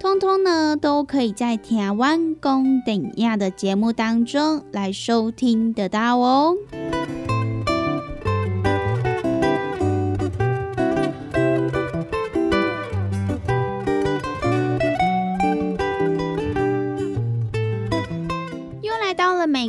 通通呢，都可以在《台湾公等亚》的节目当中来收听得到哦。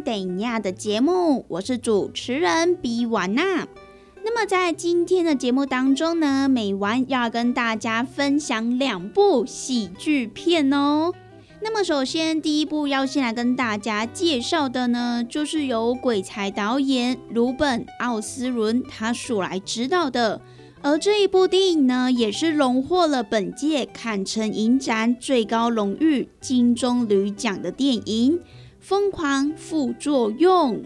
等亚的节目，我是主持人比瓦娜。那么在今天的节目当中呢，美完要跟大家分享两部喜剧片哦。那么首先第一部要先来跟大家介绍的呢，就是由鬼才导演鲁本奥斯伦他所来指导的。而这一部电影呢，也是荣获了本届坎城影展最高荣誉金棕榈奖的电影《疯狂副作用》。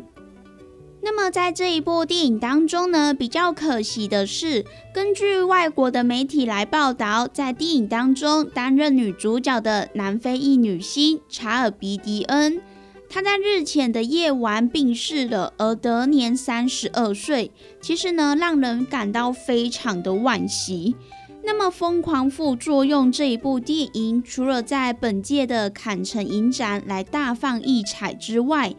那么在这一部电影当中呢，比较可惜的是，根据外国的媒体来报道，在电影当中担任女主角的南非裔女星查尔比迪恩。她在日前的夜晚病逝了，而得年三十二岁。其实呢，让人感到非常的惋惜。那么，《疯狂副作用》这一部电影，除了在本届的坎城影展来大放异彩之外，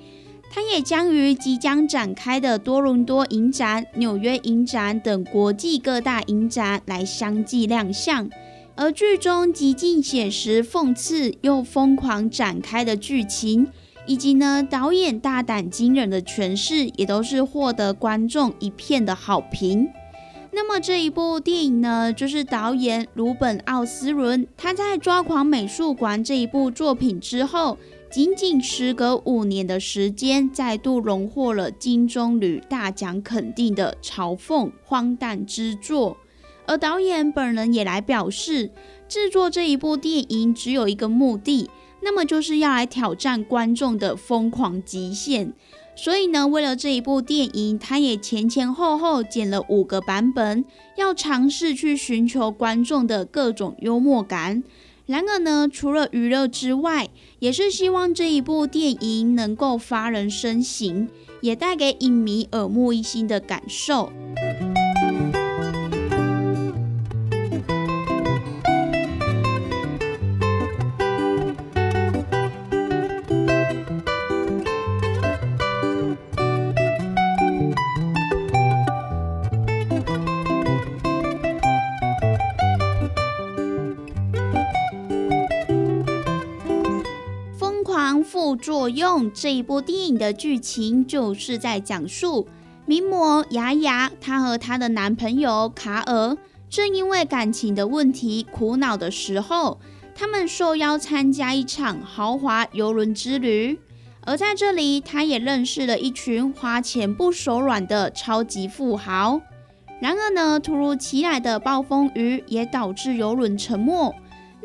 它也将于即将展开的多伦多影展、纽约影展等国际各大影展来相继亮相。而剧中极尽写实、讽刺又疯狂展开的剧情。以及呢，导演大胆惊人的诠释，也都是获得观众一片的好评。那么这一部电影呢，就是导演鲁本奥斯伦他在《抓狂美术馆》这一部作品之后，仅仅时隔五年的时间，再度荣获了金棕榈大奖肯定的嘲讽荒诞之作。而导演本人也来表示，制作这一部电影只有一个目的。那么就是要来挑战观众的疯狂极限，所以呢，为了这一部电影，他也前前后后剪了五个版本，要尝试去寻求观众的各种幽默感。然而呢，除了娱乐之外，也是希望这一部电影能够发人深省，也带给影迷耳目一新的感受。我用这一部电影的剧情就是在讲述名模雅雅，她和她的男朋友卡尔正因为感情的问题苦恼的时候，他们受邀参加一场豪华游轮之旅。而在这里，她也认识了一群花钱不手软的超级富豪。然而呢，突如其来的暴风雨也导致游轮沉没。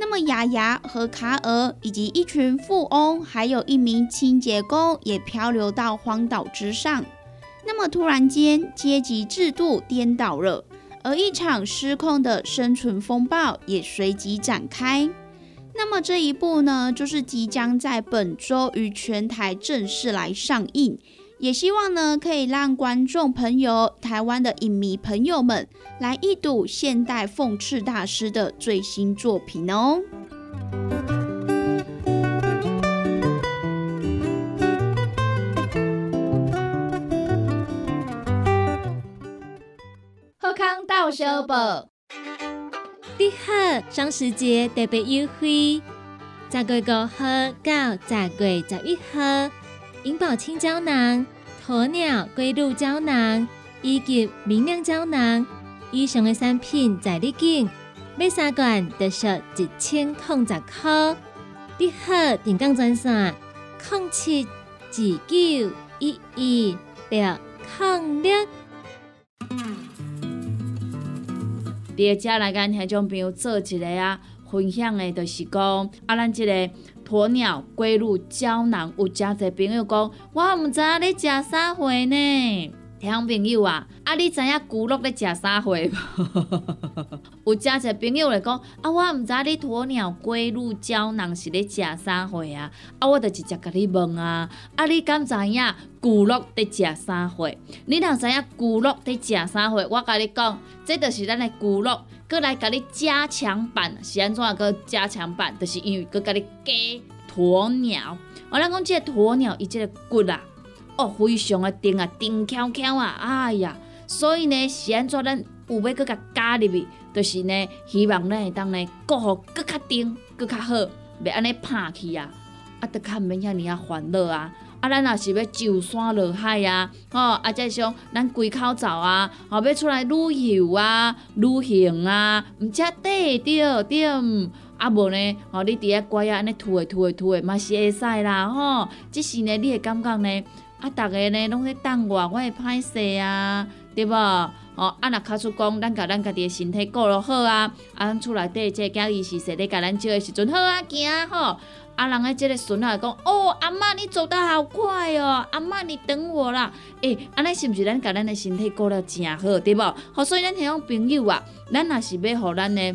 那么雅雅和卡尔以及一群富翁，还有一名清洁工也漂流到荒岛之上。那么突然间，阶级制度颠倒了，而一场失控的生存风暴也随即展开。那么这一部呢，就是即将在本周于全台正式来上映。也希望呢，可以让观众朋友、台湾的影迷朋友们来一睹现代讽刺大师的最新作品哦。贺康到小宝，你好，双十节特别优惠，十月五号到十月十一号。银宝清胶囊、鸵鸟龟鹿胶囊以及明亮胶囊以上的产品在你境，买三罐得享一千空十块。你好，电讲专线：零七二九一一六零六。伫遮来跟听众朋友做一个啊分享的，就是讲啊，咱这个。鸵鸟龟鹿胶囊，有诚侪朋友讲，我毋知影你食啥货呢？听朋友啊，啊你知影骨鹿咧食啥货无？有诚侪朋友来讲，啊我毋知你鸵鸟龟鹿胶囊是咧食啥货啊？啊我就直接甲你问啊，啊你敢知影骨鹿伫食啥货？你若知影骨鹿伫食啥货，我甲你讲，这就是咱的骨鹿。搁来甲你加强版是安怎个加强版？就是因为搁甲你加鸵鸟。我咱讲即个鸵鸟伊即个骨啊，哦，非常的硬啊，硬翘翘啊，哎呀！所以呢，是安怎咱有要搁甲加入去，就是呢，希望咱会当呢过好搁较硬，搁较好，袂安尼拍去啊，啊，得较免遐尔啊烦恼啊。啊，咱若是要上山落海啊，吼，啊，再像咱归口走啊，吼，要出来旅游啊、旅行啊，毋则对着对，啊无呢，吼，你伫遐乖啊，安尼吐诶吐诶吐诶，嘛是会使啦，吼。即是呢，你会感觉呢，啊，逐个呢拢咧等我，我会歹势啊，对无？吼，啊，若卡出讲，咱甲咱家己诶身体顾落好啊，啊，咱厝内底即个囝己是说咧甲咱照诶时阵好啊，行吼。啊，人诶，即个孙仔讲，哦，阿妈你走得好快哦，阿妈你等我啦。诶，安尼是毋是咱甲咱诶身体顾了诚好，对无？好，所以咱迄种朋友啊，咱若是要互咱诶。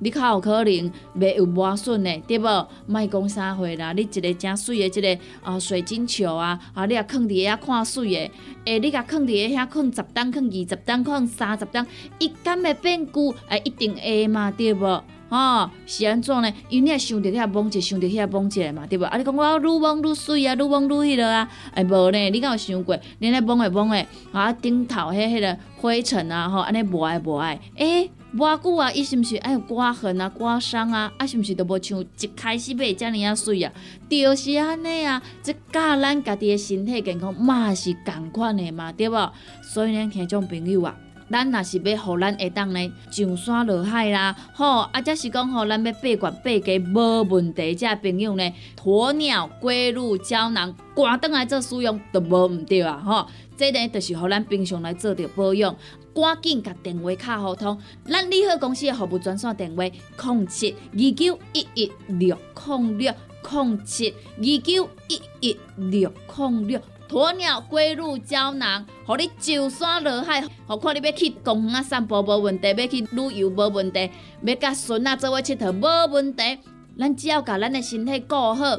你较有可能袂有磨损的，对无？莫讲啥货啦，你一个正水的，一个啊水晶球啊，啊你啊放伫遐看水的，诶，你甲放伫遐放十担，放二十担，放三十担，伊敢会变旧？诶，一定会嘛，对无？吼，是安怎呢？因为你也想着遐摸者，想着遐摸者嘛，对无？啊，你讲我愈摸愈水啊，愈摸愈迄落啊，诶，无呢？你敢有想过？你咧摸诶摸诶，啊，顶头迄迄个灰尘啊，吼，安尼无爱无爱，诶。偌久啊，伊是毋是爱有刮痕啊、刮伤啊？啊，是毋是都无像一开始买遮尔啊水啊？就是安尼啊，即教咱家己诶身体健康嘛是共款诶嘛，对无？所以咱听种朋友啊，咱若是要互咱会当呢上山落海啦，吼，啊，则是讲吼，咱要八罐八家无问题，遮朋友呢，鸵鸟龟鹿胶囊，赶倒来做使用都无毋对啊，吼，这呢就是互咱平常来做着保养。赶紧甲电话卡互通，咱利好公司的服务专线电话：零七二九一一六零六零七二九一一六零六。鸵鸟龟鹿胶囊，互你上山落海，何况你要去公园啊散步无问题，要去旅游无问题，要甲孙仔做伙佚佗无问题。咱只要甲咱的身体顾好，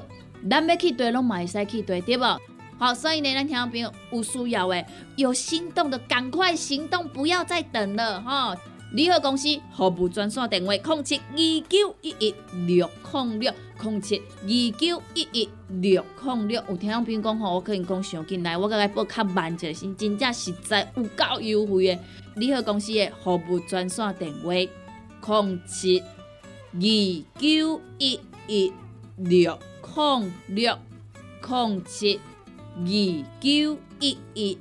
咱要去对拢嘛会使去对，对无？好，所以呢，咱听众朋友有需要诶，有心动的赶快行动，不要再等了哈！联合公司服务专线电话：零七二九一一六零六零七二九一一六零六。有听朋友讲吼，我可能讲上进来，我甲伊报较慢一下，是真正实在有够优惠的。联合公司的服务专线电话：零七二九一一六零六零七二九一一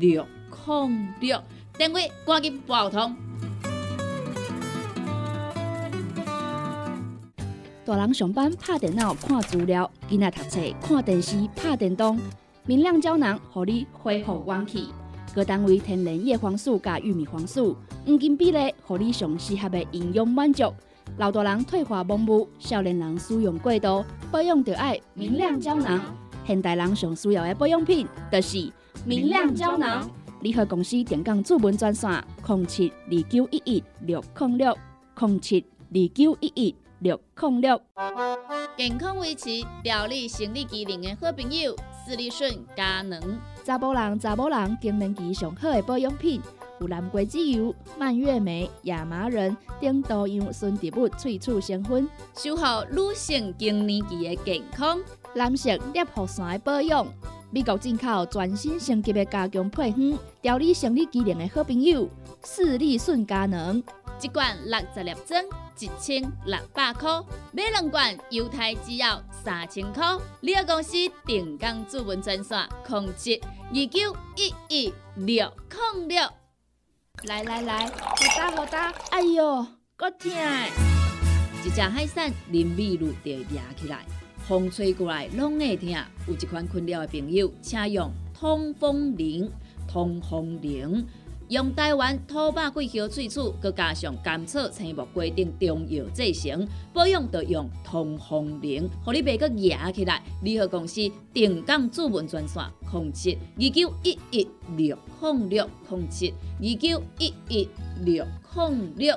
六零六。电话赶紧拨通。大人上班拍电脑看资料，囡仔读册看电视拍电动。明亮胶囊，互你恢复元气。各单位天然叶黄素加玉米黄素，黄金比例，互你上适合的营养满足。老大人退化盲目，少年人使用过度，保养就要明亮胶囊。现代人上需要的保养品，就是明亮胶囊。联合公司电讲主文专线：零七二九一一六零六零七二九一一。六控六，健康维持、调理生理机能的好朋友——斯利顺佳能。查甫人、查某人更年期上好的保养品，有蓝桂籽油、蔓越莓、亚麻仁等多样纯植物萃取成分，守护女性更年期的健康。男性尿线的保养，美国进口全新升级的加强配方，调理生理机能的好朋友——斯利顺佳能。一罐六十粒装，一千六百块；买两罐，犹太只要三千块。你个公司定岗主文专线：控制二九一一六零六。来来来，好打好打！哎呦，够痛！一只海扇淋雨露就压起来，风吹过来拢会痛。有一款困扰的朋友，请用通风铃，通风铃。用台湾土白桂花萃取，佮加上甘草、青木规定中药制成，保养要用通风灵，互你袂佮压起来。联合公司定岗主文专线：控制二九一一六控六控制二九一一六控六。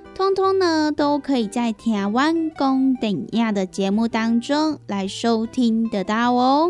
通通呢，都可以在台湾公等亚的节目当中来收听得到哦。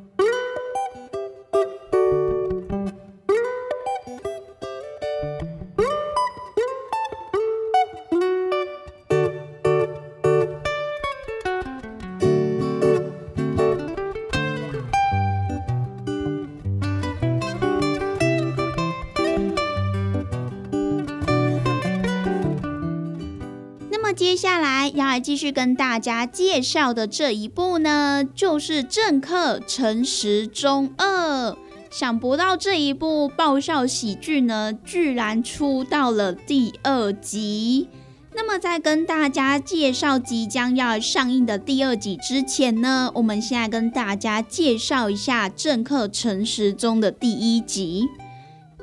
来继续跟大家介绍的这一部呢，就是《政客陈时中二》。想不到这一部爆笑喜剧呢，居然出到了第二集。那么在跟大家介绍即将要上映的第二集之前呢，我们现在跟大家介绍一下《政客陈时中》的第一集。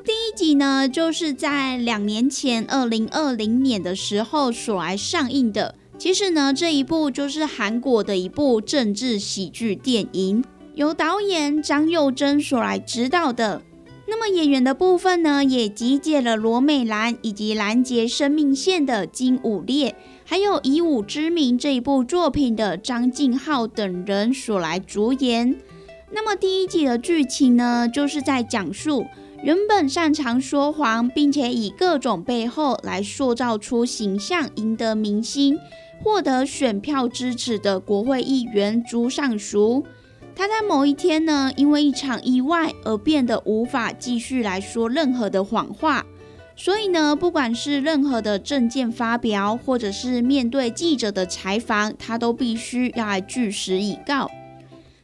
第一集呢，就是在两年前，二零二零年的时候所来上映的。其实呢，这一部就是韩国的一部政治喜剧电影，由导演张佑珍所来指导的。那么演员的部分呢，也集结了罗美兰以及拦截生命线的金武烈，还有以武之名这一部作品的张敬浩等人所来主演。那么第一集的剧情呢，就是在讲述原本擅长说谎，并且以各种背后来塑造出形象，赢得民心、获得选票支持的国会议员朱尚淑。他在某一天呢，因为一场意外而变得无法继续来说任何的谎话，所以呢，不管是任何的证件发表，或者是面对记者的采访，他都必须要来据实以告。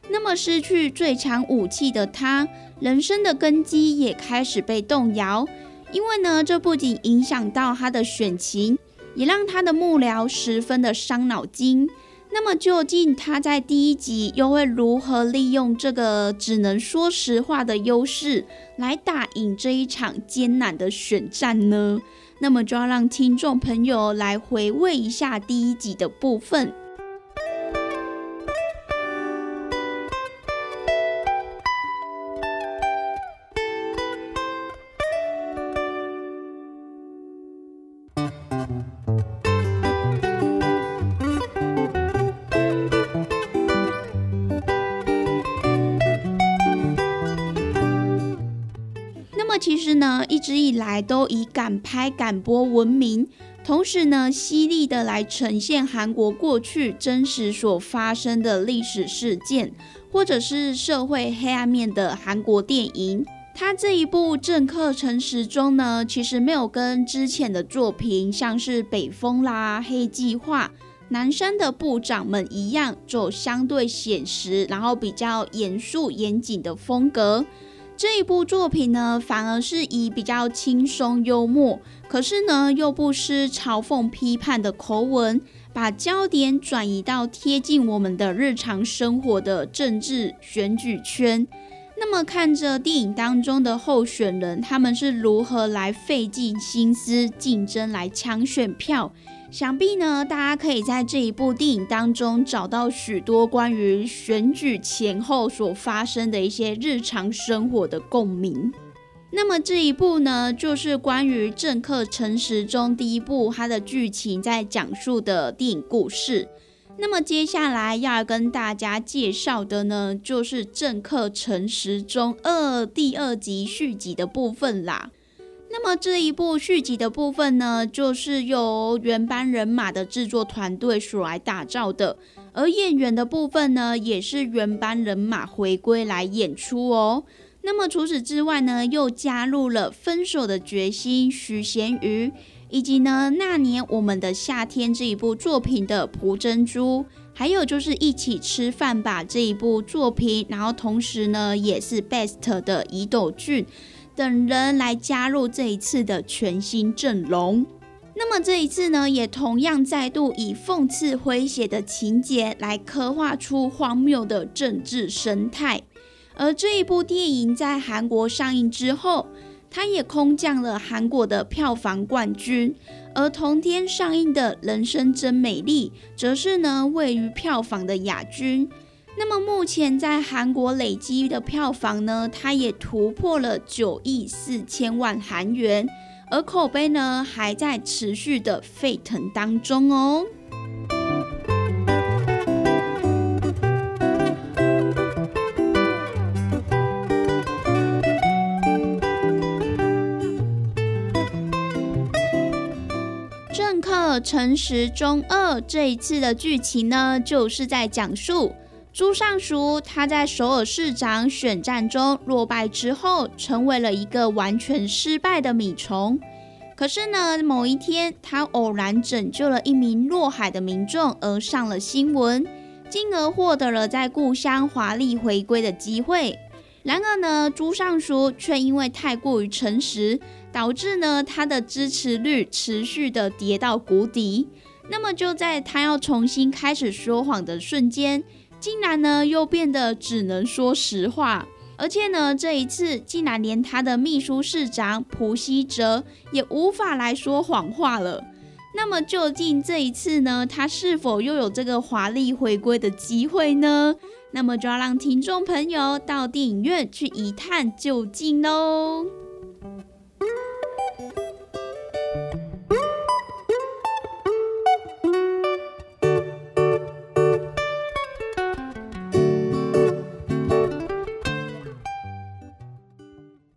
那么失去最强武器的他，人生的根基也开始被动摇，因为呢，这不仅影响到他的选情，也让他的幕僚十分的伤脑筋。那么究竟他在第一集又会如何利用这个只能说实话的优势来打赢这一场艰难的选战呢？那么就要让听众朋友来回味一下第一集的部分。其实呢，一直以来都以敢拍敢播闻名，同时呢，犀利的来呈现韩国过去真实所发生的历史事件，或者是社会黑暗面的韩国电影。他这一部《政客陈时中》呢，其实没有跟之前的作品，像是《北风》啦、《黑计划》、《南山的部长们》一样，走相对写实，然后比较严肃严谨的风格。这一部作品呢，反而是以比较轻松幽默，可是呢又不失嘲讽批判的口吻，把焦点转移到贴近我们的日常生活的政治选举圈。那么看着电影当中的候选人，他们是如何来费尽心思竞争来抢选票。想必呢，大家可以在这一部电影当中找到许多关于选举前后所发生的一些日常生活的共鸣。那么这一部呢，就是关于政客陈时中第一部它的剧情在讲述的电影故事。那么接下来要跟大家介绍的呢，就是政客陈时中二第二集续集的部分啦。那么这一部续集的部分呢，就是由原班人马的制作团队所来打造的，而演员的部分呢，也是原班人马回归来演出哦。那么除此之外呢，又加入了《分手的决心》徐贤瑜，以及呢那年我们的夏天这一部作品的蒲珍珠，还有就是一起吃饭吧这一部作品，然后同时呢也是 Best 的伊斗俊。等人来加入这一次的全新阵容。那么这一次呢，也同样再度以讽刺诙谐的情节来刻画出荒谬的政治生态。而这一部电影在韩国上映之后，它也空降了韩国的票房冠军。而同天上映的《人生真美丽》则是呢位于票房的亚军。那么目前在韩国累积的票房呢，它也突破了九亿四千万韩元，而口碑呢还在持续的沸腾当中哦。政客陈时中二这一次的剧情呢，就是在讲述。朱尚书他在首尔市长选战中落败之后，成为了一个完全失败的米虫。可是呢，某一天他偶然拯救了一名落海的民众，而上了新闻，进而获得了在故乡华丽回归的机会。然而呢，朱尚书却因为太过于诚实，导致呢他的支持率持续的跌到谷底。那么就在他要重新开始说谎的瞬间，竟然呢又变得只能说实话。而且呢，这一次竟然连他的秘书市长普希哲也无法来说谎话了。那么究竟这一次呢，他是否又有这个华丽回归的机会呢？那么就要让听众朋友到电影院去一探究竟喽。